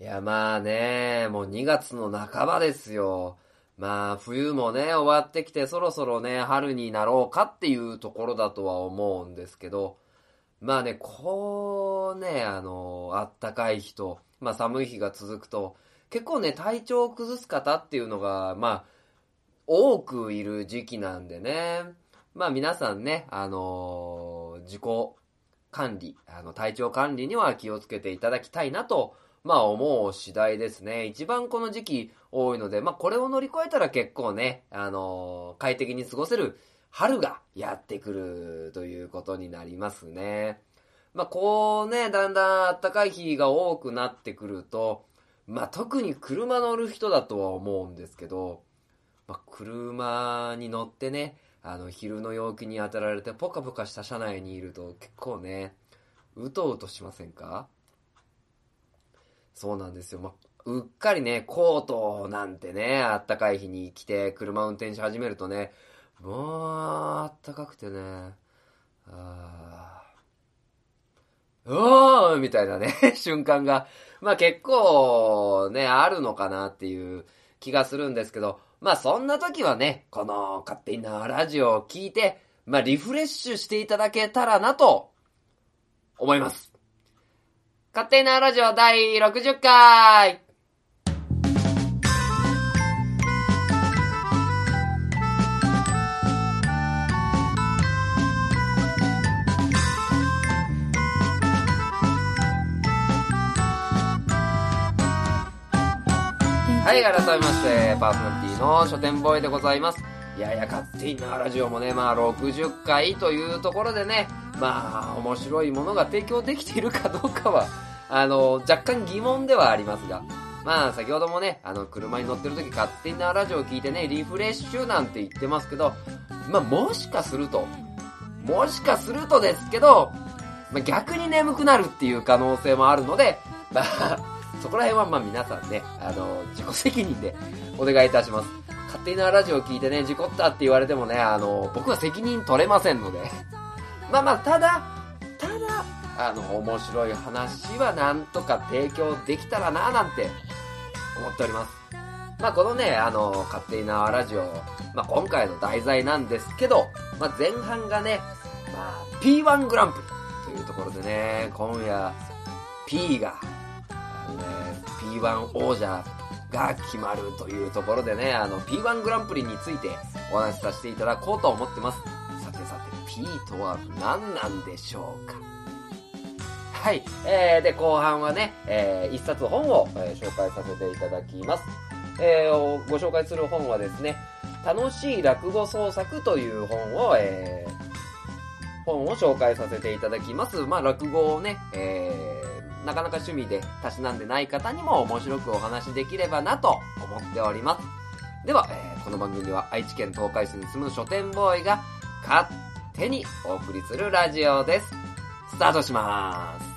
いや、まあね、もう2月の半ばですよ。まあ、冬もね、終わってきて、そろそろね、春になろうかっていうところだとは思うんですけど、まあね、こうね、あの、あったかい日と、まあ寒い日が続くと、結構ね、体調を崩す方っていうのが、まあ、多くいる時期なんでね、まあ皆さんね、あの自己管理、あの、体調管理には気をつけていただきたいなと、まあ思う次第ですね。一番この時期多いので、まあこれを乗り越えたら結構ね、あの快適に過ごせる春がやってくるということになりますね。まあこうね、だんだん暖かい日が多くなってくると、まあ特に車乗る人だとは思うんですけど、まあ車に乗ってね、あの昼の陽気に当たられてポカポカした車内にいると結構ね、うとうとしませんか？そうなんですよ。まあ、うっかりね、コートなんてね、あったかい日に来て車運転し始めるとね、もう、あったかくてね、あー、おーみたいなね、瞬間が、まあ結構ね、あるのかなっていう気がするんですけど、まあそんな時はね、この勝手になラジオを聞いて、まあリフレッシュしていただけたらなと思います。勝手なラジオ第60回はい、改めまして、パーソナリティの書店ボーイでございます。いやいや、勝手になラジオもね、まあ60回というところでね、まあ、面白いものが提供できているかどうかは、あの、若干疑問ではありますが、まあ、先ほどもね、あの、車に乗ってる時勝手になラジオを聞いてね、リフレッシュなんて言ってますけど、まあ、もしかすると、もしかするとですけど、まあ、逆に眠くなるっていう可能性もあるので、まあ、そこら辺はまあ皆さんね、あの、自己責任でお願いいたします。勝手なラジオ聞いてね、事故ったって言われてもね、あの、僕は責任取れませんので。まあまあ、ただ、ただ、あの、面白い話はなんとか提供できたらななんて思っております。まあこのね、あの、勝手なラジオ、まあ今回の題材なんですけど、まあ前半がね、まあ P1 グランプリというところでね、今夜 P が、ね、P1 王者が決まるというところでね、あの P1 グランプリについてお話しさせていただこうと思ってます。さてさて P とは何なんでしょうか？はい。えー、で、後半はね、えー、一冊本を、えー、紹介させていただきます。えー、ご紹介する本はですね、楽しい落語創作という本を、えー、本を紹介させていただきます。まあ、落語をね、えー、なかなか趣味でたしなんでない方にも面白くお話できればなと思っております。では、えー、この番組は愛知県東海市に住む書店ボーイが勝手にお送りするラジオです。スタートします。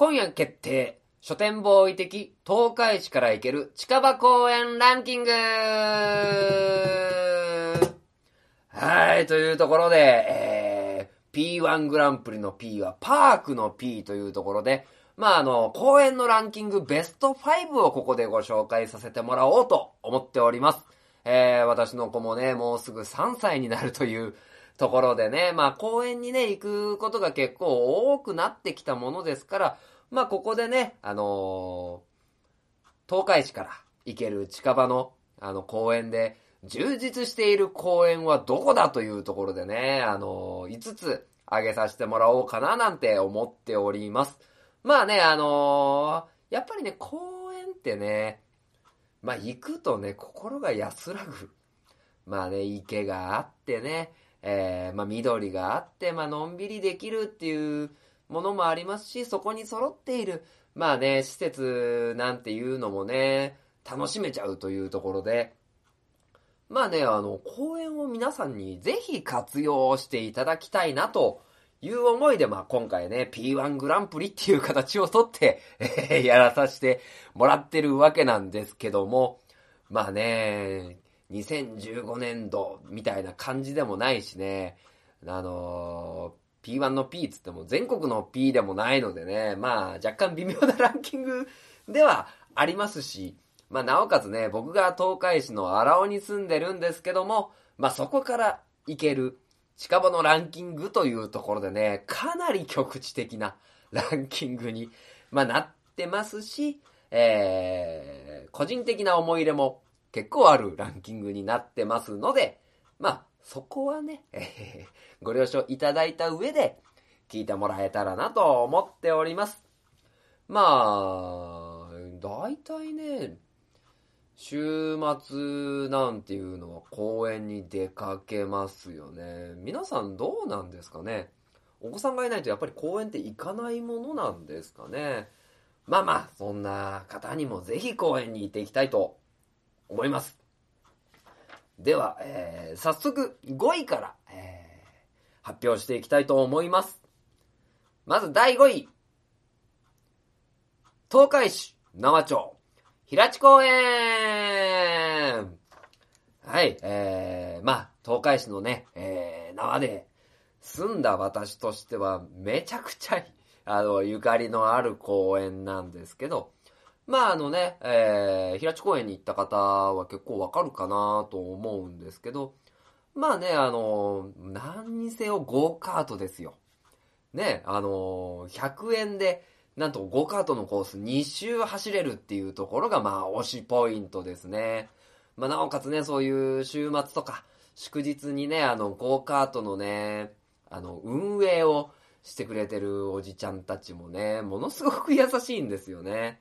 今夜決定書店ボーイ的東海市から行ける近場公園ランキング はい、というところで、えー、P1 グランプリの P はパークの P というところで、まあ、あの、公園のランキングベスト5をここでご紹介させてもらおうと思っております。えー、私の子もね、もうすぐ3歳になるというところでね、まあ公園にね、行くことが結構多くなってきたものですから、まあ、ここでね、あのー、東海市から行ける近場の、あの、公園で、充実している公園はどこだというところでね、あのー、5つ挙げさせてもらおうかななんて思っております。まあね、あのー、やっぱりね、公園ってね、まあ行くとね、心が安らぐ。まあね、池があってね、えー、まあ緑があって、まあのんびりできるっていうものもありますし、そこに揃っている、まあね、施設なんていうのもね、楽しめちゃうというところで、まあね、あの、公園を皆さんにぜひ活用していただきたいなという思いで、まあ今回ね、P1 グランプリっていう形をとって、やらさせてもらってるわけなんですけども、まあね、2015年度みたいな感じでもないしね、あのー、P1 の P つっても全国の P でもないのでね、まあ若干微妙なランキングではありますし、まあ、なおかつね、僕が東海市の荒尾に住んでるんですけども、まあ、そこから行ける近場のランキングというところでね、かなり局地的なランキングに、まあ、なってますし、えー、個人的な思い入れも結構あるランキングになってますので、まあ、そこはね、えー、ご了承いただいた上で聞いてもらえたらなと思っております。まあ、大体ね、週末なんていうのは公園に出かけますよね。皆さんどうなんですかね？お子さんがいないとやっぱり公園って行かないものなんですかね？まあまあ、そんな方にもぜひ公園に行っていきたいと思います。では、えー、早速5位から、えー、発表していきたいと思います。まず第5位。東海市生町平地公園はい、えー、まあ、東海市のね、えー、縄で住んだ私としてはめちゃくちゃ、あの、ゆかりのある公園なんですけど、まああのね、えー、平地公園に行った方は結構わかるかなと思うんですけど、まあね、あの、何にせよゴーカートですよ。ね、あの、100円で、なんとゴーカートのコース2周走れるっていうところがまあ推しポイントですね。まあなおかつね、そういう週末とか祝日にね、あのゴーカートのね、あの運営をしてくれてるおじちゃんたちもね、ものすごく優しいんですよね。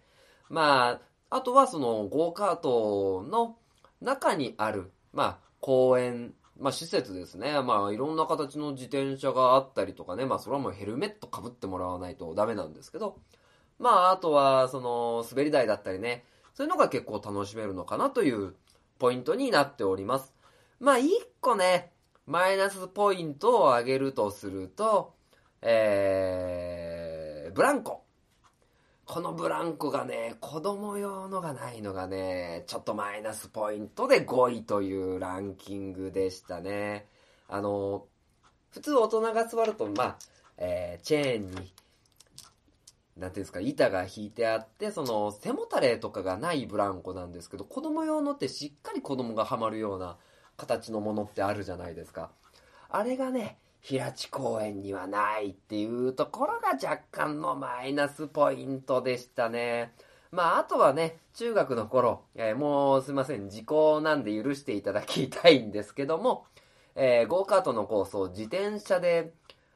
まあ、あとはそのゴーカートの中にある、まあ公園、まあ施設ですね。まあいろんな形の自転車があったりとかね。まあそれはもうヘルメット被ってもらわないとダメなんですけど。まああとはその滑り台だったりね。そういうのが結構楽しめるのかなというポイントになっております。まあ一個ね、マイナスポイントを上げるとすると、えー、ブランコ。このブランコがね、子供用のがないのがね、ちょっとマイナスポイントで5位というランキングでしたね。あの、普通大人が座ると、まあ、えー、チェーンに、なんていうんですか、板が引いてあって、その、背もたれとかがないブランコなんですけど、子供用のってしっかり子供がハマるような形のものってあるじゃないですか。あれがね、平地公園にはないっていうところが若干のマイナスポイントでしたね。まあ、あとはね、中学の頃、えー、もうすいません、時効なんで許していただきたいんですけども、えー、ゴーカートのコースを自転車で、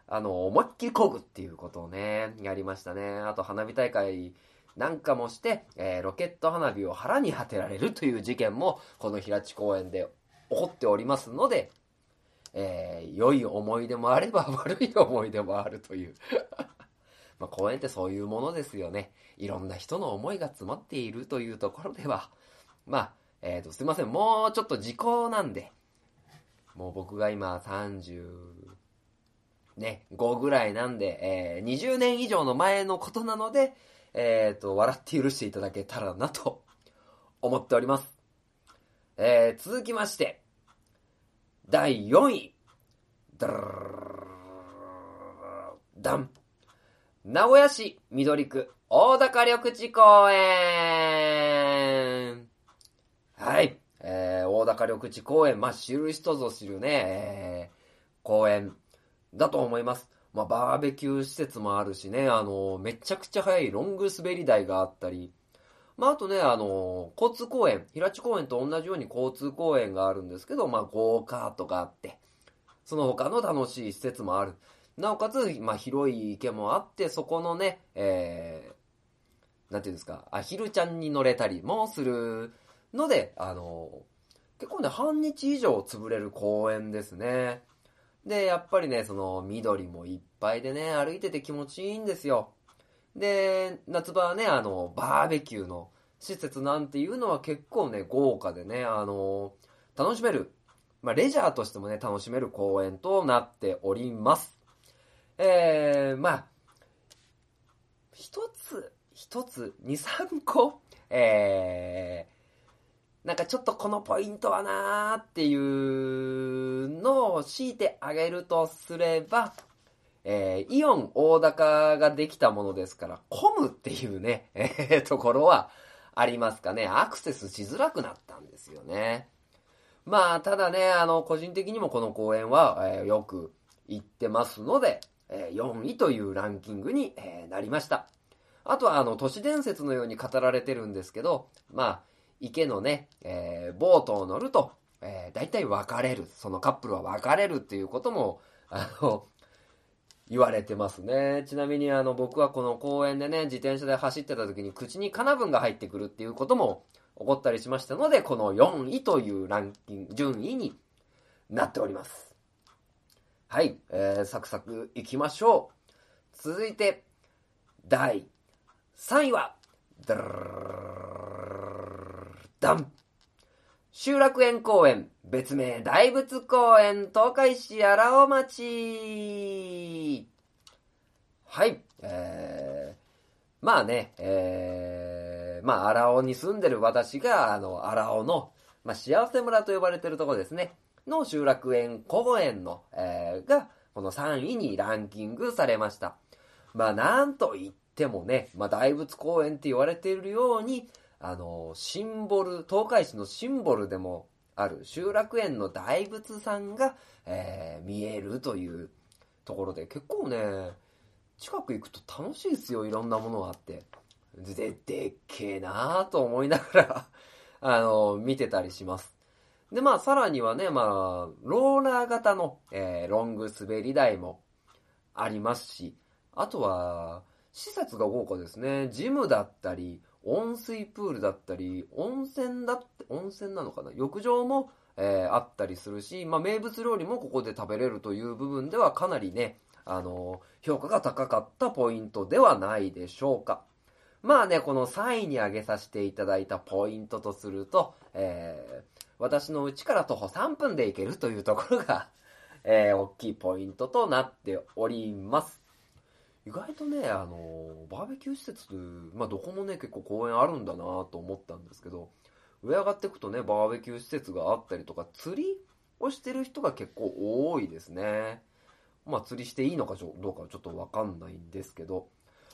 あの、思いっきり漕ぐっていうことをね、やりましたね。あと、花火大会なんかもして、えー、ロケット花火を腹に当てられるという事件も、この平地公園で起こっておりますので、えー、良い思い出もあれば 悪い思い出もあるという まあ公園ってそういうものですよね。いろんな人の思いが詰まっているというところでは、まあ、えっ、ー、と、すいません。もうちょっと時効なんで、もう僕が今30、ね、5ぐらいなんで、えー、20年以上の前のことなので、えっ、ー、と、笑って許していただけたらなと思っております。えー、続きまして、第4位。ダン。名古屋市緑区大高緑地公園。はい。えー、大高緑地公園。まあ、知る人ぞ知るね、えー、公園だと思います。まあ、バーベキュー施設もあるしね、あの、めちゃくちゃ速いロング滑り台があったり、まあ、あとね、あの、交通公園、平地公園と同じように交通公園があるんですけど、まあ、ゴーカートがあって、その他の楽しい施設もある。なおかつ、まあ、広い池もあって、そこのね、えー、なんていうんですか、アヒルちゃんに乗れたりもするので、あの、結構ね、半日以上潰れる公園ですね。で、やっぱりね、その緑もいっぱいでね、歩いてて気持ちいいんですよ。で、夏場はね、あの、バーベキューの施設なんていうのは結構ね、豪華でね、あの、楽しめる。まあ、レジャーとしてもね、楽しめる公園となっております。えー、まあ、一つ、一つ、二、三個、えー、なんかちょっとこのポイントはなーっていうのを強いてあげるとすれば、えー、イオン大高ができたものですから、混むっていうね、えー、ところはありますかね。アクセスしづらくなったんですよね。まあ、ただね、あの、個人的にもこの公演は、えー、よく行ってますので、えー、4位というランキングに、えー、なりました。あとは、あの、都市伝説のように語られてるんですけど、まあ、池のね、えー、ボートを乗ると、えー、大体別れる。そのカップルは別れるっていうことも、あの、言われてますね。ちなみにあの僕はこの公園でね、自転車で走ってた時に口にカナブンが入ってくるっていうことも起こったりしましたので、この4位というランキング、順位になっております。はい、えー、サクサクいきましょう。続いて、第3位は、ダン集落園公園、別名大仏公園、東海市荒尾町。はい、えー、まあね、えー、まあ荒尾に住んでる私が、あの、荒尾の、まあ幸せ村と呼ばれてるところですね、の集落園公園の、えー、が、この3位にランキングされました。まあなんと言ってもね、まあ大仏公園って言われているように、あの、シンボル、東海市のシンボルでもある集落園の大仏さんが、えー、見えるというところで、結構ね、近く行くと楽しいですよ、いろんなものがあって。で、でっけえなーと思いながら あの、見てたりします。で、まあ、さらにはね、まあ、ローラー型の、えー、ロング滑り台もありますし、あとは、施設が豪華ですね。ジムだったり、温水プールだったり、温泉だって、温泉なのかな？浴場も、えー、あったりするし、まあ、名物料理もここで食べれるという部分ではかなりね、あのー、評価が高かったポイントではないでしょうか。まあね、この3位に挙げさせていただいたポイントとすると、えー、私の家から徒歩3分で行けるというところがえー、大きいポイントとなっております。意外とね、あの、バーベキュー施設、まあ、どこもね、結構公園あるんだなと思ったんですけど、上上がっていくとね、バーベキュー施設があったりとか、釣りをしてる人が結構多いですね。まあ、釣りしていいのかどうかはちょっとわかんないんですけど、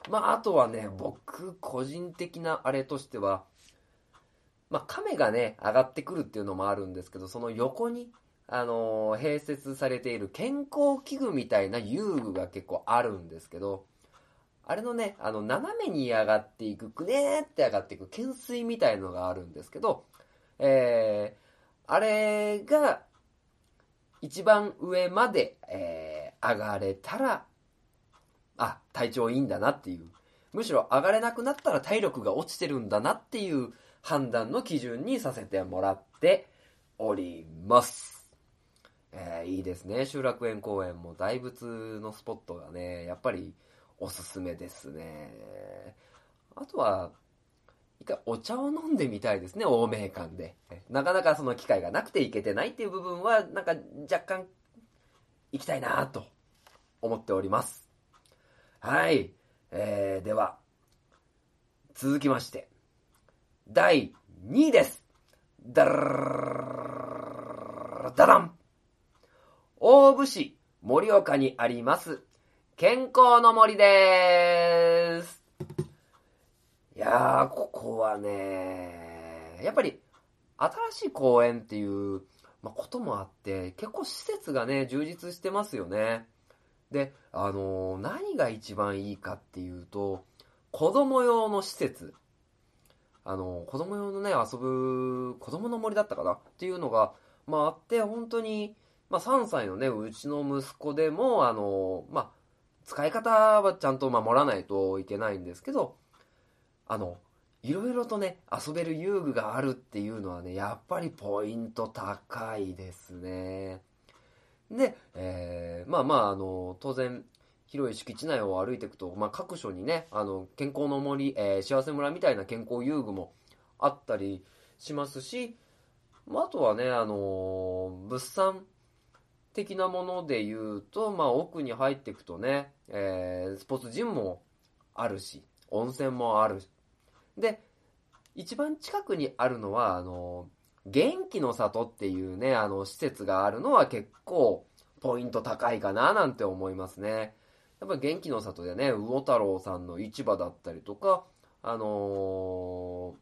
まあ、あとはね、僕、個人的なあれとしては、まあ、亀がね、上がってくるっていうのもあるんですけど、その横に、あのー、併設されている健康器具みたいな遊具が結構あるんですけど、あれのね、あの、斜めに上がっていく、くねーって上がっていく、懸垂みたいのがあるんですけど、えー、あれが、一番上まで、えー、上がれたら、あ、体調いいんだなっていう。むしろ上がれなくなったら体力が落ちてるんだなっていう判断の基準にさせてもらっております。えー、いいですね。集落園公園も大仏のスポットがね、やっぱりおすすめですね。あとは、一回お茶を飲んでみたいですね、欧米館で。なかなかその機会がなくて行けてないっていう部分は、なんか若干行きたいなと思っております。はい。えー、では、続きまして、第2位です。ダラダラン大府市盛岡にあります、健康の森です。いやー、ここはね、やっぱり新しい公園っていう、まあ、こともあって、結構施設がね、充実してますよね。で、あのー、何が一番いいかっていうと、子供用の施設。あのー、子供用のね、遊ぶ、子供の森だったかな？っていうのが、まああって、本当に、まあ、3歳のね、うちの息子でも、あの、まあ、使い方はちゃんと守らないといけないんですけど、あの、いろいろとね、遊べる遊具があるっていうのはね、やっぱりポイント高いですね。で、えー、まあまあ、あの、当然、広い敷地内を歩いていくと、まあ、各所にね、あの、健康の森、えー、幸せ村みたいな健康遊具もあったりしますし、まあ、あとはね、あの物産的なもので言うと、まあ、奥に入っていくとね、えー、スポーツジムもあるし、温泉もあるし。で、一番近くにあるのは、あの元気の里っていうね、あの、施設があるのは結構、ポイント高いかななんて思いますね。やっぱ元気の里でね、魚太郎さんの市場だったりとか、あのー、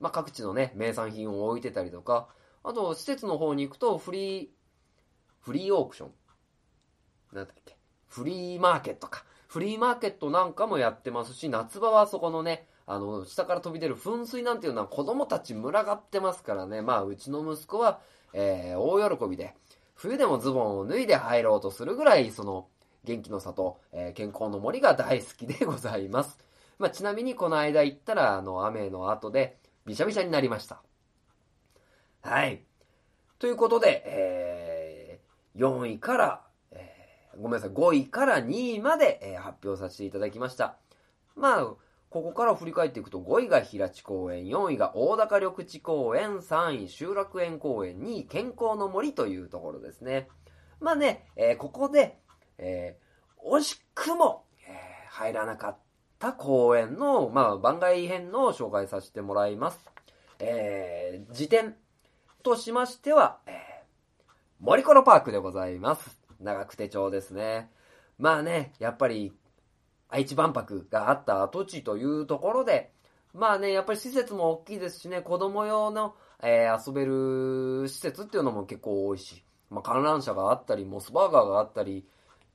まあ、各地のね、名産品を置いてたりとか、あと、施設の方に行くと、フリー、フリーオークション。なんだっけ。フリーマーケットか。フリーマーケットなんかもやってますし、夏場はそこのね、あの、下から飛び出る噴水なんていうのは子供たち群がってますからね。まあ、うちの息子は、えー、大喜びで、冬でもズボンを脱いで入ろうとするぐらい、その、元気の里、えー、健康の森が大好きでございます。まあ、ちなみにこの間行ったら、あの、雨の後で、びしゃびしゃになりました。はい。ということで、えー、4位から、えー、ごめんなさい、5位から2位まで、えー、発表させていただきました。まあ、ここから振り返っていくと、5位が平地公園、4位が大高緑地公園、3位集落園公園、2位健康の森というところですね。まあね、えー、ここで、えー、惜しくも、えー、入らなかった公園の、まあ、番外編の紹介させてもらいます。えー、辞典としましては、えー、森コロパークでございます。長久手町ですね。まあね、やっぱり、愛知万博があった跡地というところで、まあね、やっぱり施設も大きいですしね、子供用の、えー、遊べる施設っていうのも結構多いし、まあ観覧車があったり、モスバーガーがあったり、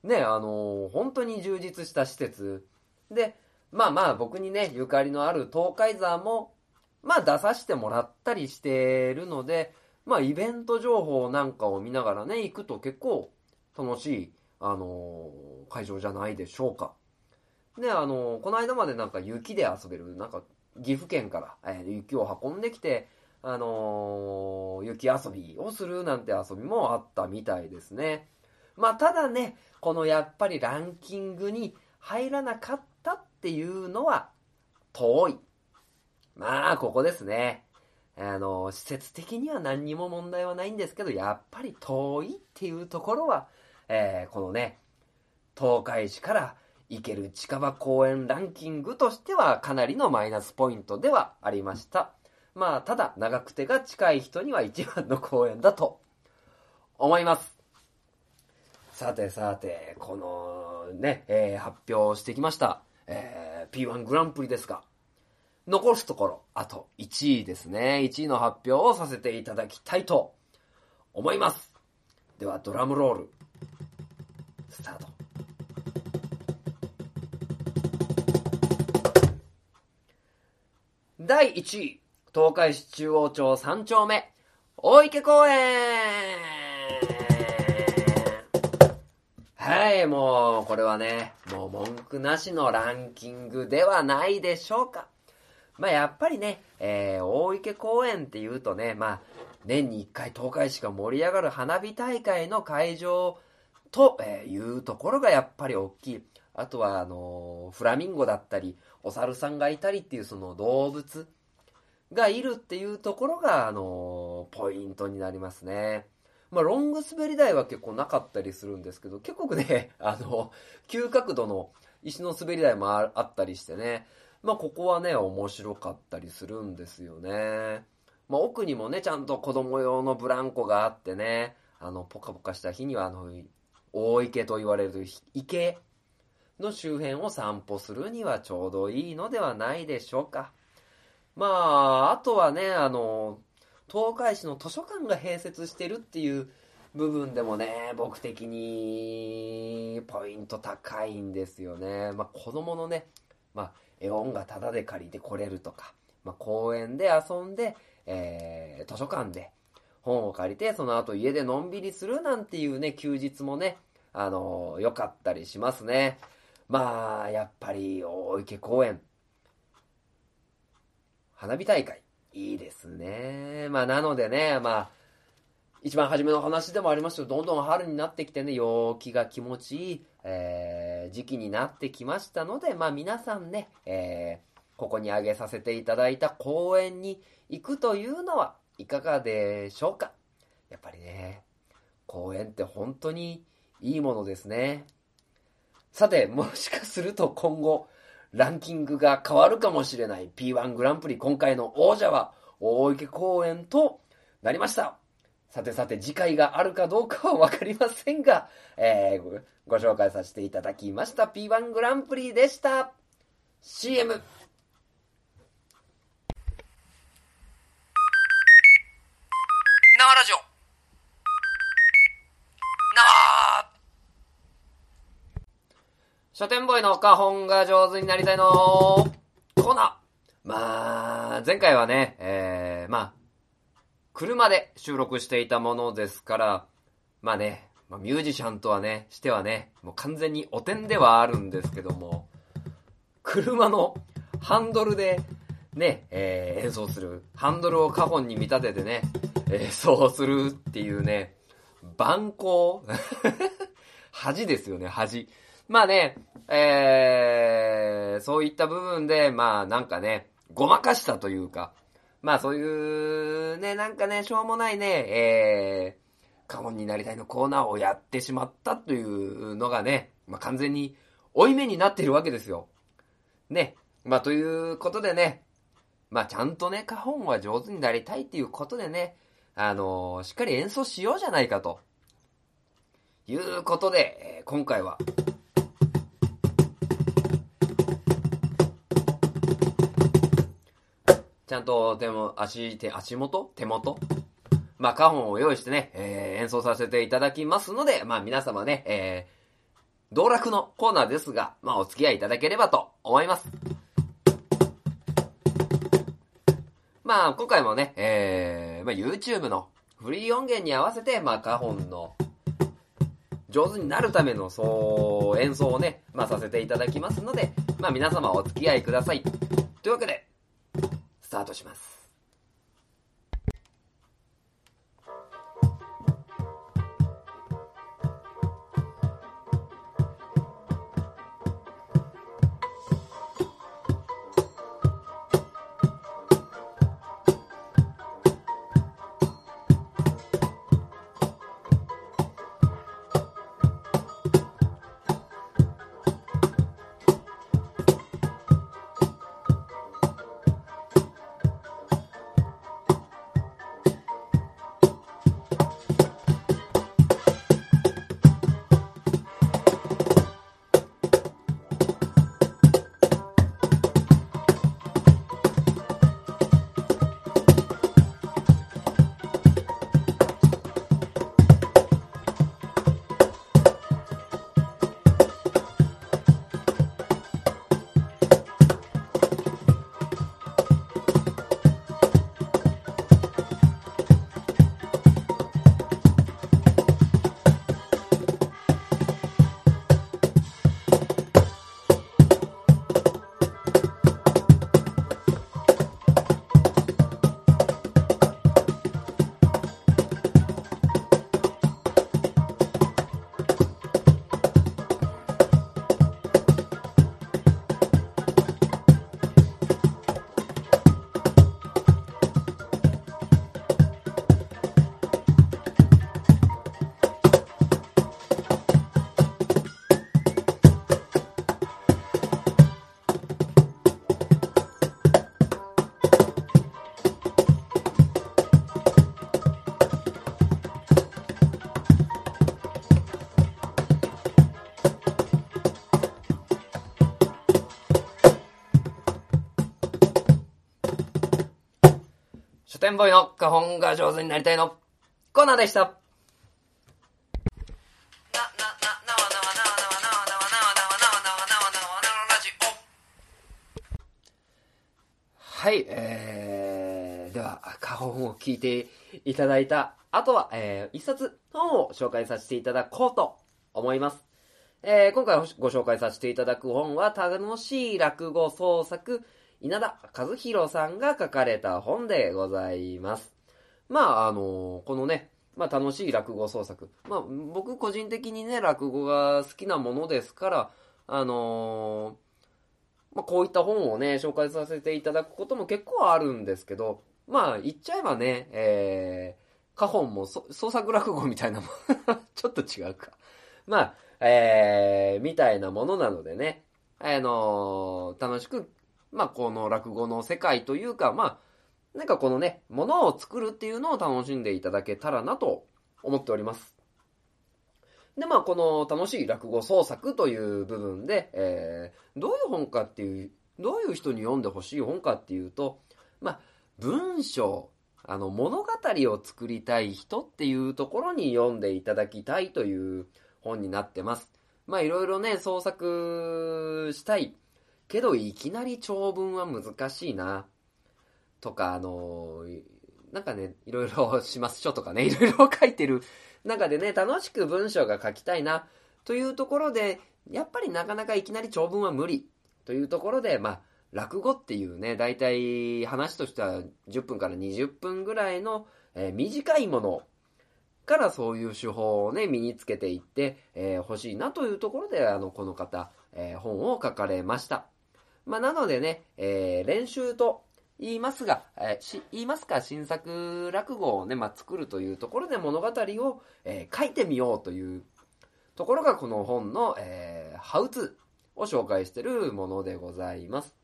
ね、あのー、本当に充実した施設。で、まあまあ僕にね、ゆかりのある東海山も、まあ出させてもらったりしてるので、まあイベント情報なんかを見ながらね、行くと結構楽しい、あのー、会場じゃないでしょうか。で、あのー、この間までなんか雪で遊べる、なんか岐阜県から、えー、雪を運んできて、あの雪遊びをするなんて遊びもあったみたいですね。まあ、ただね、このやっぱりランキングに入らなかったっていうのは遠い。まあ、ここですね。あの、施設的には何にも問題はないんですけど、やっぱり遠いっていうところは、えー、このね、東海市から行ける近場公園ランキングとしてはかなりのマイナスポイントではありました。まあ、ただ、長くてが近い人には一番の公園だと思います。さてさて、このね、えー、発表してきました、えー、P1 グランプリですが、残すところ、あと1位ですね。1位の発表をさせていただきたいと思います。では、ドラムロール、スタート。第1位、東海市中央町3丁目、大池公園はい、もう、これはね、もう文句なしのランキングではないでしょうか。まあ、やっぱりね、えー、大池公園って言うとね、まあ、年に一回東海市が盛り上がる花火大会の会場と、いうところがやっぱり大きい。あとは、あのー、フラミンゴだったり、お猿さんがいたりっていうその動物がいるっていうところが、あのー、ポイントになりますね。まあ、ロング滑り台は結構なかったりするんですけど、結構ね、あの、急角度の石の滑り台もあったりしてね、まあ、ここはね、面白かったりするんですよね。まあ、奥にもね、ちゃんと子供用のブランコがあってね、あの、ポカポカした日には、あの、大池と言われる池の周辺を散歩するにはちょうどいいのではないでしょうか。まあ、あとはね、あの、東海市の図書館が併設してるっていう部分でもね、僕的にポイント高いんですよね。まあ子供のね、まあ絵本がタダで借りてこれるとか、まあ公園で遊んで、えー、図書館で本を借りて、その後家でのんびりするなんていうね、休日もね、あのー、良かったりしますね。まあ、やっぱり大池公園、花火大会、いいですね。まあ、なのでね、まあ、一番初めの話でもありましたけど、どんどん春になってきてね、陽気が気持ちいい、えー、時期になってきましたので、まあ皆さんね、えー、ここに挙げさせていただいた公園に行くというのはいかがでしょうか？やっぱりね、公園って本当にいいものですね。さて、もしかすると今後、ランキングが変わるかもしれない P1 グランプリ今回の王者は大池公園となりました。さてさて次回があるかどうかはわかりませんが、えー、ご紹介させていただきました。P1 グランプリでした。CM! 生ラジオ。生。書店ボーイの花本が上手になりたいの。コーナー。まあ、前回はね、えー、まあ、車で収録していたものですから、まあね、まあ、ミュージシャンとはね、してはね、もう完全にお点ではあるんですけども、車のハンドルでね、えー、演奏する。ハンドルをカホンに見立ててね、演奏するっていうね、蛮行 恥ですよね、恥。まあね、えー、そういった部分で、まあなんかね、ごまかしたというか、まあそういうね、なんかね、しょうもないね、えー、カモンになりたいのコーナーをやってしまったというのがね、まあ完全に負い目になっているわけですよ。ね。まあということでね、まあちゃんとね、カホンは上手になりたいっていうことでね、あのー、しっかり演奏しようじゃないかと。いうことで、え今回は、ちゃんと手も、足、手、足元？手元？まあ、カホンを用意してね、えー、演奏させていただきますので、まあ、皆様ね、えー、道楽のコーナーですが、まあ、お付き合いいただければと思います。まあ、今回もね、えー、まあ、YouTube のフリー音源に合わせて、まあ、カホンの上手になるための、そう、演奏をね、まあ、させていただきますので、まあ、皆様お付き合いください。というわけで、スタートします。書店ボーイの花本が上手になりたいのコーナーでした。はい、えー、では、花本を聞いていただいた後は、えー、一冊本を紹介させていただこうと思います。えー、今回ご紹介させていただく本は、楽しい落語創作、稲田和弘さんが書かれた本でございます。まあ、あの、このね、まあ、楽しい落語創作。まあ、僕個人的にね、落語が好きなものですから、あのー、まあ、こういった本をね、紹介させていただくことも結構あるんですけど、まあ、言っちゃえばね、えー、花本も創作落語みたいなも ちょっと違うか。まあ、えー、みたいなものなのでね、あのー、楽しく、まあ、この落語の世界というか、まあ、なんかこのね、ものを作るっていうのを楽しんでいただけたらなと思っております。で、まあ、この楽しい落語創作という部分で、えー、どういう本かっていう、どういう人に読んでほしい本かっていうと、まあ、文章、あの、物語を作りたい人っていうところに読んでいただきたいという本になってます。まあ、いろいろね、創作したい。けど、いきなり長文は難しいな。とか、あのなんかね、いろいろ します書とかね、いろいろ書いてる中でね、楽しく文章が書きたいな、というところで、やっぱりなかなかいきなり長文は無理、というところで、まあ、落語っていうね、大体話としては10分から20分ぐらいの、えー、短いものからそういう手法をね、身につけていって、えー、しいなというところで、あの、この方、えー、本を書かれました。まあ、なのでね、えー、練習と言いますが、えー、言いますか、新作落語をね、まあ、作るというところで物語を、えー、書いてみようというところがこの本の、えー、ハウツーを紹介してるものでございます。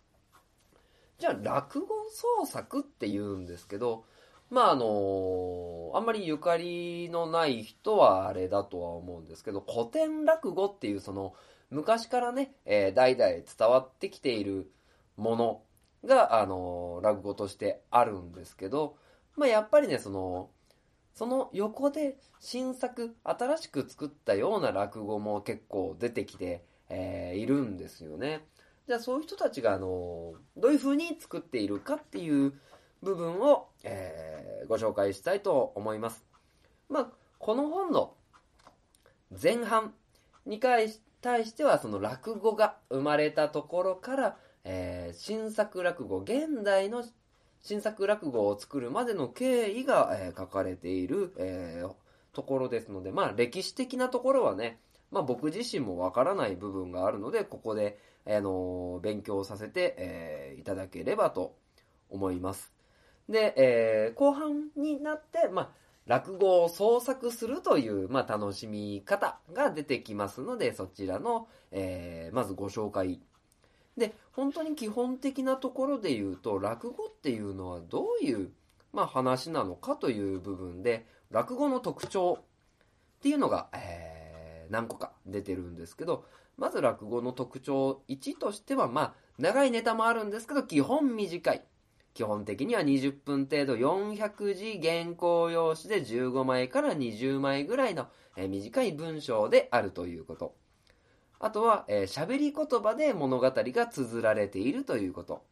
じゃあ、落語創作って言うんですけど、まああのあんまりゆかりのない人はあれだとは思うんですけど、古典落語っていうその昔からね、えー、代々伝わってきているものが、あの、落語としてあるんですけど、まあ、やっぱりね、その、その横で新作、新しく作ったような落語も結構出てきて、えー、いるんですよね。じゃあそういう人たちが、あの、どういう風に作っているかっていう部分を、えー、ご紹介したいと思います。まあ、この本の前半に対しては、その落語が生まれたところから、えー、新作落語、現代の新作落語を作るまでの経緯が、えー、書かれている、えー、ところですので、まあ歴史的なところはね、まあ僕自身もわからない部分があるので、ここで、あの勉強させて、えいただければと思います。で、え後半になって、まあ落語を創作するという、まあ、楽しみ方が出てきますので、そちらの、えー、まずご紹介で、本当に基本的なところで言うと、落語っていうのはどういう、まあ、話なのかという部分で、落語の特徴っていうのが、えー、何個か出てるんですけど、まず落語の特徴1としては、まあ、長いネタもあるんですけど、基本短い。基本的には20分程度400字原稿用紙で15枚から20枚ぐらいの短い文章であるということ。あとは、えー、喋り言葉で物語が綴られているということ。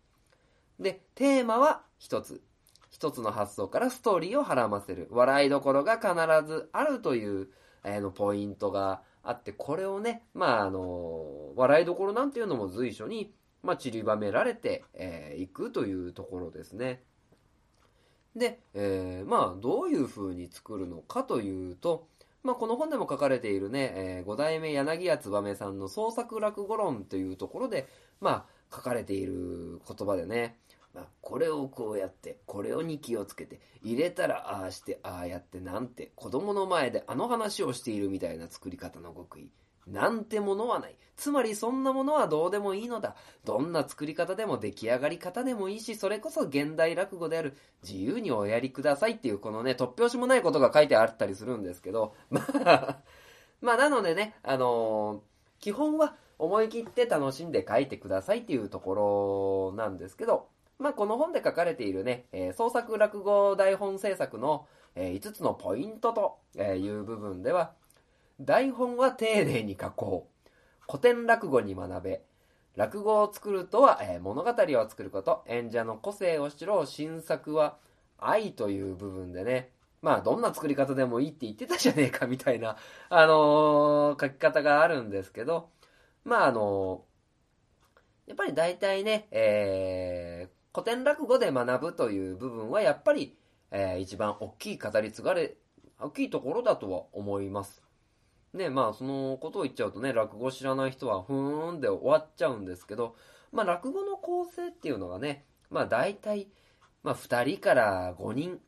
で、テーマは一つ。一つの発想からストーリーを絡ませる。笑いどころが必ずあるという、えー、のポイントがあって、これをね、まあ、あの笑いどころなんていうのも随所に、まあ、散りばめられてい、えー、くというところですね。で、えー、まあ、どういう風に作るのかというと、まあ、この本でも書かれているね、えー、五代目柳家燕さんの創作落語論というところで、まあ、書かれている言葉でね、まあ、これをこうやって、これをに気をつけて、入れたらああして、ああやってなんて、子供の前であの話をしているみたいな作り方の極意。なんてものはない。つまりそんなものはどうでもいいのだ。どんな作り方でも出来上がり方でもいいし、それこそ現代落語である自由におやりくださいっていうこのね、突拍子もないことが書いてあったりするんですけど、まあ、まあなのでね、あのー、基本は思い切って楽しんで書いてくださいっていうところなんですけど、まあこの本で書かれているね、えー、創作落語台本制作の、えー、5つのポイントという部分では、台本は丁寧に書こう。古典落語に学べ。落語を作るとは、えー、物語を作ること。演者の個性を知ろう。新作は愛という部分でね。まあ、どんな作り方でもいいって言ってたじゃねえかみたいな、あのー、書き方があるんですけど、まあ、あのー、やっぱり大体ね、えー、古典落語で学ぶという部分は、やっぱり、えー、一番大きい語り継がれ大きいところだとは思います。ね、まあそのことを言っちゃうとね、落語知らない人はふーんで終わっちゃうんですけど、まあ落語の構成っていうのがね、まあ大体、まあ2人から5人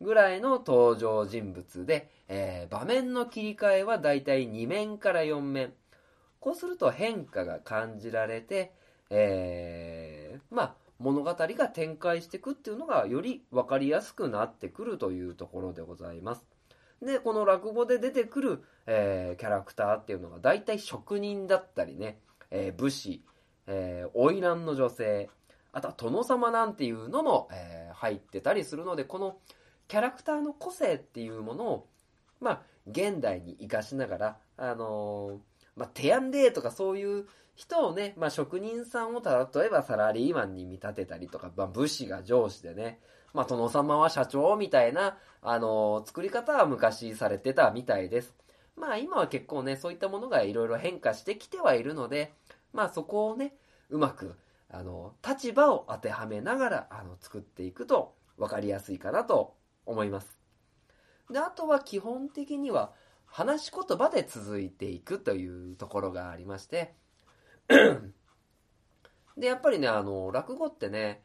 ぐらいの登場人物で、えー、場面の切り替えは大体2面から4面。こうすると変化が感じられて、えー、まあ物語が展開していくっていうのがより分かりやすくなってくるというところでございます。で、この落語で出てくる、えー、キャラクターっていうのが大体職人だったりね、えー、武士、えー、花魁の女性、あとは殿様なんていうのも、えー、入ってたりするので、このキャラクターの個性っていうものを、まあ、現代に活かしながら、あのー、まあ、テアンデーとかそういう人をね、まあ、職人さんを例えばサラリーマンに見立てたりとか、まあ、武士が上司でね、まあ、殿様は社長みたいな、あのー、作り方は昔されてたみたいです。まあ、今は結構ね、そういったものがいろいろ変化してきてはいるので、まあ、そこをね、うまく、あの、立場を当てはめながら、あの、作っていくと分かりやすいかなと思います。で、あとは基本的には、話し言葉で続いていくというところがありましてで、やっぱりね、あの、落語ってね、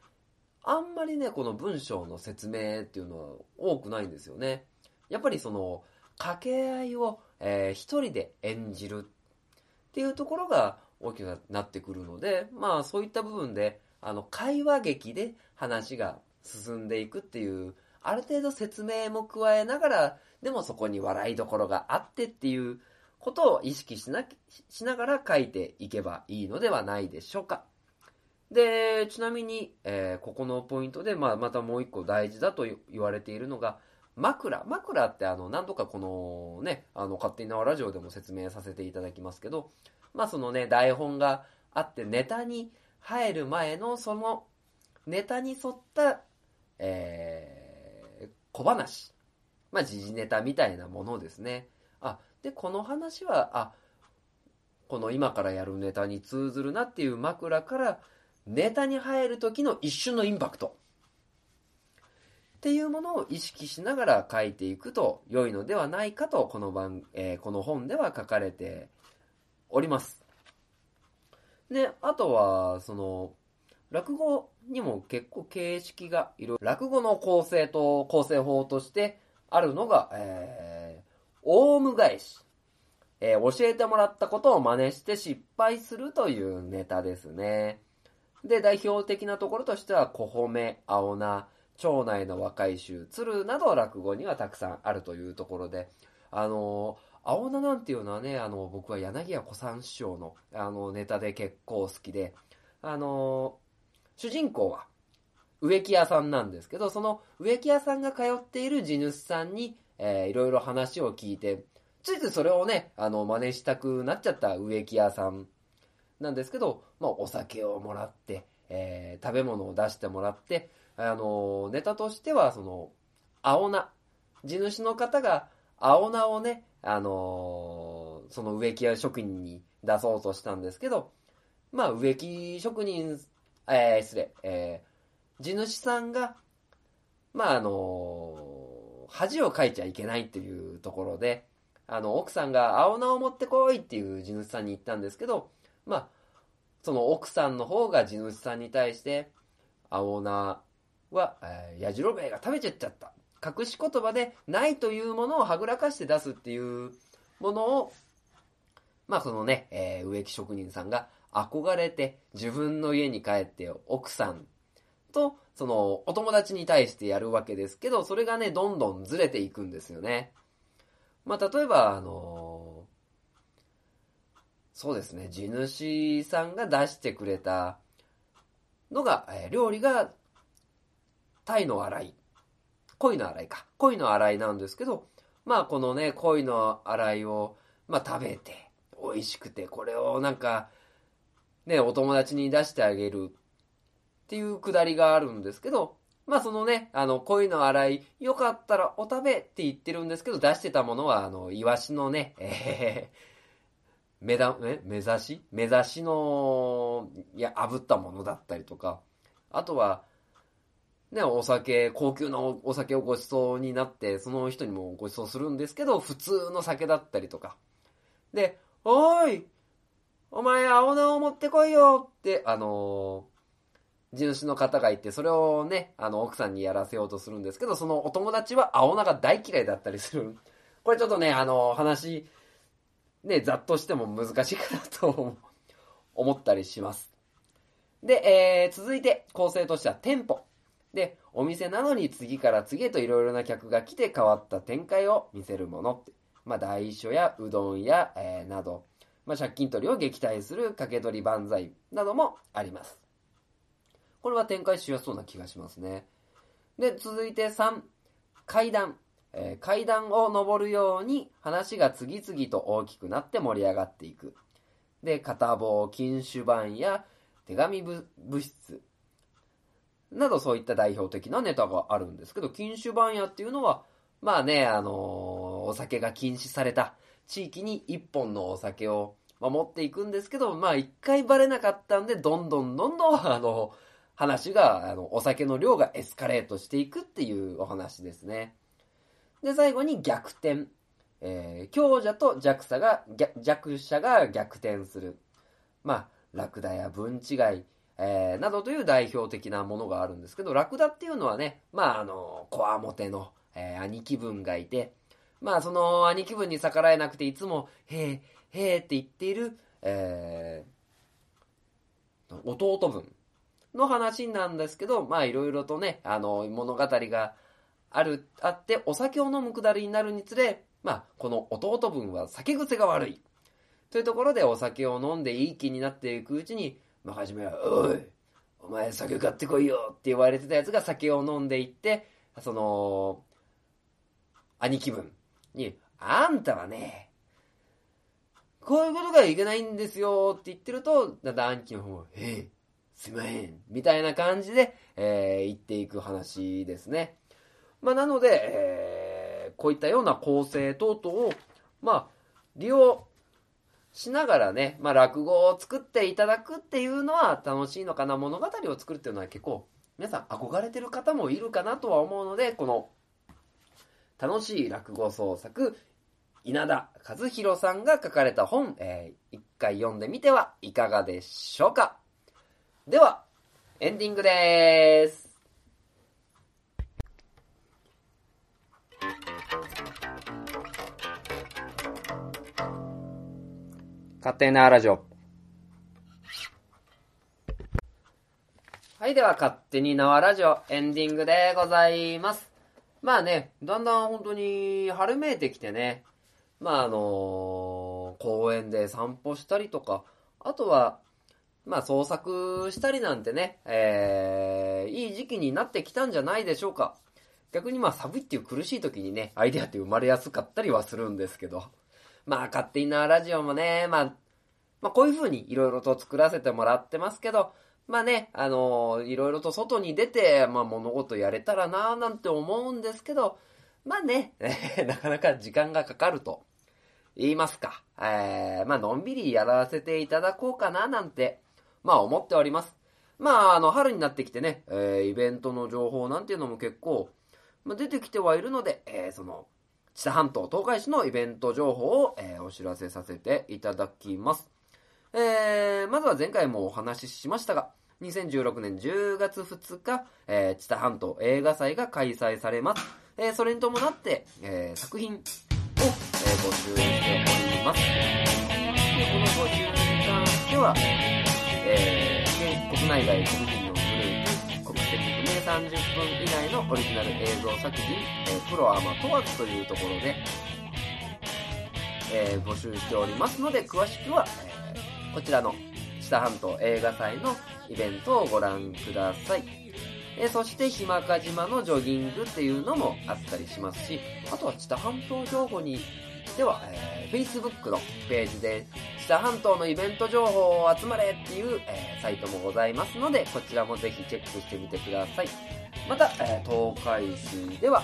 あんまりね、この文章の説明っていうのは多くないんですよね。やっぱりその、掛け合いを、えー、一人で演じるっていうところが大きくなってくるので、まあそういった部分で、あの、会話劇で話が進んでいくっていう、ある程度説明も加えながら、でもそこに笑いどころがあってっていうことを意識しなしながら書いていけばいいのではないでしょうか。で、ちなみに、えー、ここのポイントで、まあ、またもう一個大事だと言われているのが、枕。枕ってあの、何度かこのね、あの、勝手に縄ラジオでも説明させていただきますけど、まあそのね、台本があってネタに入る前のそのネタに沿った、えー、小話。まあ時事ネタみたいなものですね。あ、で、この話は、あ、この今からやるネタに通ずるなっていう枕から、ネタに入る時の一瞬のインパクト。っていうものを意識しながら書いていくと良いのではないかと、この番、えー、この本では書かれております。で、あとは、その、落語にも結構形式がいろいろ、落語の構成と構成法としてあるのが、えー、オウム返し。えー、教えてもらったことを真似して失敗するというネタですね。で、代表的なところとしては、小褒め、青菜、町内の若い衆、鶴など落語にはたくさんあるというところで、あの青菜なんていうのはね、あの、僕は柳家小三師匠の、あの、ネタで結構好きで、あの、主人公は、植木屋さんなんですけど、その植木屋さんが通っている地主さんに、えー、いろいろ話を聞いて、ついついそれをね、あの、真似したくなっちゃった植木屋さんなんですけど、まあ、お酒をもらって、食べ物を出してもらって、あの、ネタとしては、その、青菜、地主の方が青菜をね、あの、その植木屋職人に出そうとしたんですけど、まあ植木職人、えー、失礼、えー、地主さんが、まああの、恥をかいちゃいけないっていうところで、あの、奥さんが青菜を持ってこいっていう地主さんに言ったんですけど、まあ、その奥さんの方が地主さんに対して、青菜は、えー、やじろべえが食べちゃっちゃった。隠し言葉でないというものをはぐらかして出すっていうものを、まあそのね、えー、植木職人さんが憧れて自分の家に帰って奥さんとそのお友達に対してやるわけですけど、それがね、どんどんずれていくんですよね。まあ例えば、あのー、そうですね、地主さんが出してくれたのが、えー、料理が、鯛の洗い。鯉の洗いか。鯉の洗いなんですけど、まあこのね、鯉の洗いを、まあ食べて、美味しくて、これをなんか、ね、お友達に出してあげるっていうくだりがあるんですけど、まあそのね、あの、鯉の洗い、よかったらお食べって言ってるんですけど、出してたものは、あの、イワシのね、えー、目だ、え目指し？目指しの、いや、炙ったものだったりとか、あとは、ね、お酒、高級なお酒をご馳走になって、その人にもご馳走するんですけど、普通の酒だったりとか。で、おーいお前青菜を持ってこいよって、あのー、地主の方がいて、それをね、あの、奥さんにやらせようとするんですけど、そのお友達は青菜が大嫌いだったりする。これちょっとね、あのー、話、ね、ざっとしても難しいかなと思ったりします。で、えー、続いて構成としては店舗。で、お店なのに次から次へといろいろな客が来て変わった展開を見せるもの。まあ、大書やうどんや、えー、など、まあ、借金取りを撃退する掛け取り万歳などもあります。これは展開しやすそうな気がしますね。で、続いて3、階段。えー、階段を登るように話が次々と大きくなって盛り上がっていく。で、片棒、禁酒版や手紙物質などそういった代表的なネタがあるんですけど、禁酒番屋っていうのは、まあね、あのー、お酒が禁止された地域に一本のお酒を持っていくんですけど、まあ一回バレなかったんで、どんどんどんどん、あの、話が、あの、お酒の量がエスカレートしていくっていうお話ですね。で、最後に逆転。えー、強者と弱者が、弱者が逆転する。まあ、ラクダや分違い、えー、などという代表的なものがあるんですけど、ラクダっていうのはね、まあ、あの、こわもての、えー、兄貴分がいて、まあ、その兄貴分に逆らえなくて、いつも、へえ、へえって言っている、えー、弟分の話なんですけど、まあ、いろいろとね、あの、物語がある、あって、お酒を飲むくだりになるにつれ、まあ、この弟分は酒癖が悪い。というところでお酒を飲んでいい気になっていくうちに、まあ、初めは、おい、お前酒買ってこいよって言われてたやつが酒を飲んでいって、その、兄貴分に、あんたはね、こういうことがいけないんですよって言ってると、だんだん兄貴の方も、ええ、すいません、みたいな感じで、えー、言っていく話ですね。まあ、なので、えー、こういったような構成等々を、まあ、利用しながらね、まあ、落語を作っていただくっていうのは楽しいのかな。物語を作るっていうのは結構、皆さん憧れてる方もいるかなとは思うので、この、楽しい落語創作、稲田和弘さんが書かれた本、えー、一回読んでみてはいかがでしょうか。では、エンディングでーす。勝手なラジオ。はい、では、勝手に縄ラジオエンディングでございます。まあね、だんだん本当に春めいてきてね、まああのー、公園で散歩したりとか、あとは、まあ創作したりなんてね、えー、いい時期になってきたんじゃないでしょうか。逆にまあ寒いっていう苦しい時にね、アイデアって生まれやすかったりはするんですけど。まあ、勝手なラジオもね、まあ、まあ、こういう風にいろいろと作らせてもらってますけど、まあね、あの、いろいろと外に出て、まあ物事やれたらなぁなんて思うんですけど、まあね、なかなか時間がかかると言いますか。えー、まあのんびりやらせていただこうかななんて、まあ思っております。まああの、春になってきてね、えー、イベントの情報なんていうのも結構、まあ、出てきてはいるので、えー、その、知多半島東海市のイベント情報を、えー、お知らせさせていただきます。えー、まずは前回もお話ししましたが、2016年10月2日、えー、知多半島映画祭が開催されます。えー、それに伴って、えー、作品を、えー、募集しております。で、この募集に関しては、えー、国内外国30分以内のオリジナル映像作品、えー、プロアマ問わずというところで、えー、募集しておりますので、詳しくは、えー、こちらの知多半島映画祭のイベントをご覧ください。えそして、ひまか島のジョギングっていうのもあったりしますし、あとは知多半島情報にでは、えー、Facebook のページで、知多半島のイベント情報を集まれっていう、えー、サイトもございますので、こちらもぜひチェックしてみてください。また、えー、東海市では、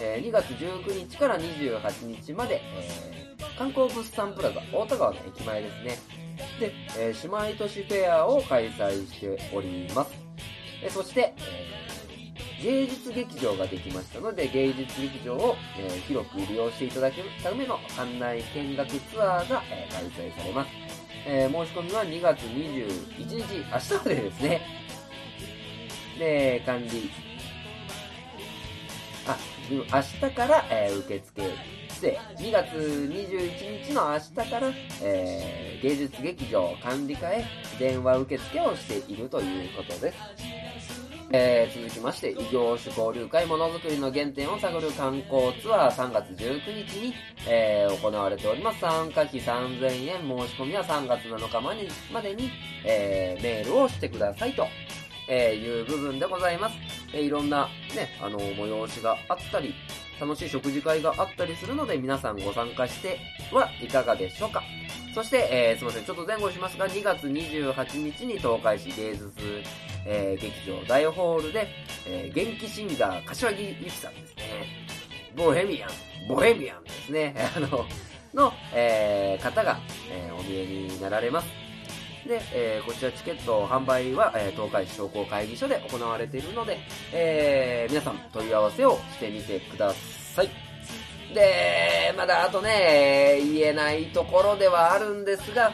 えー、2月19日から28日まで、えー、観光物産プラザ大田川の駅前ですね。で、えー、姉妹都市フェアを開催しております。え、そして、え芸術劇場ができましたので、芸術劇場を、えー広く利用していただけための館内見学ツアーが、えー開催されます。えー申し込みは2月21日、明日までですね。で、管理。あ、明日から、えー受付で、2月21日の明日から、えー芸術劇場管理課へ電話受付をしているということです。えー続きまして、異業種交流会ものづくりの原点を探る観光ツアー3月19日に、えー行われております。参加費3000円、申し込みは3月7日までにまでに、えーメールをしてくださいと、えいう部分でございます。えいろんなね、あの、催しがあったり、楽しい食事会があったりするので、皆さんご参加してはいかがでしょうか？そして、えーすいません、ちょっと前後しますが、2月28日に東海市芸術、えー劇場大ホールで、えー元気シンガー、柏木由紀さんですね。ボヘミアン、ボヘミアンですね。あの、の、えー方が、えーお見えになられます。で、えーこちらチケット販売は、えー東海市商工会議所で行われているので、えー皆さん問い合わせをしてみてください。で、まだあとね、言えないところではあるんですが、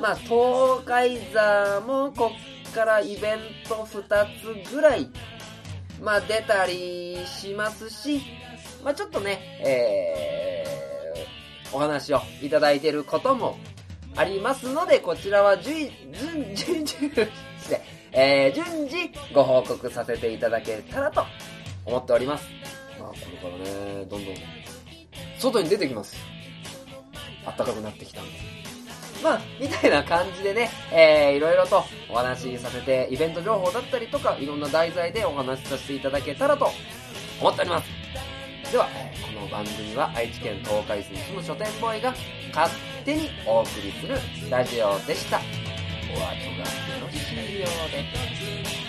まあ、東海座もこっからイベント2つぐらい、まあ、出たりしますし、まあ、ちょっとね、えー、お話をいただいていることもありますので、こちらは順、順、順、順、えー、順次ご報告させていただけたらと思っております。まあ、これからね、どんどん、外に出てきます。暖かくなってきたんで。まあ、みたいな感じでね、えー、いろいろとお話しさせて、イベント情報だったりとか、いろんな題材でお話しさせていただけたらと思っております。では、えーこの番組は愛知県東海市に住む書店ボーイが勝手にお送りするラジオでした。お後がよろしいようで。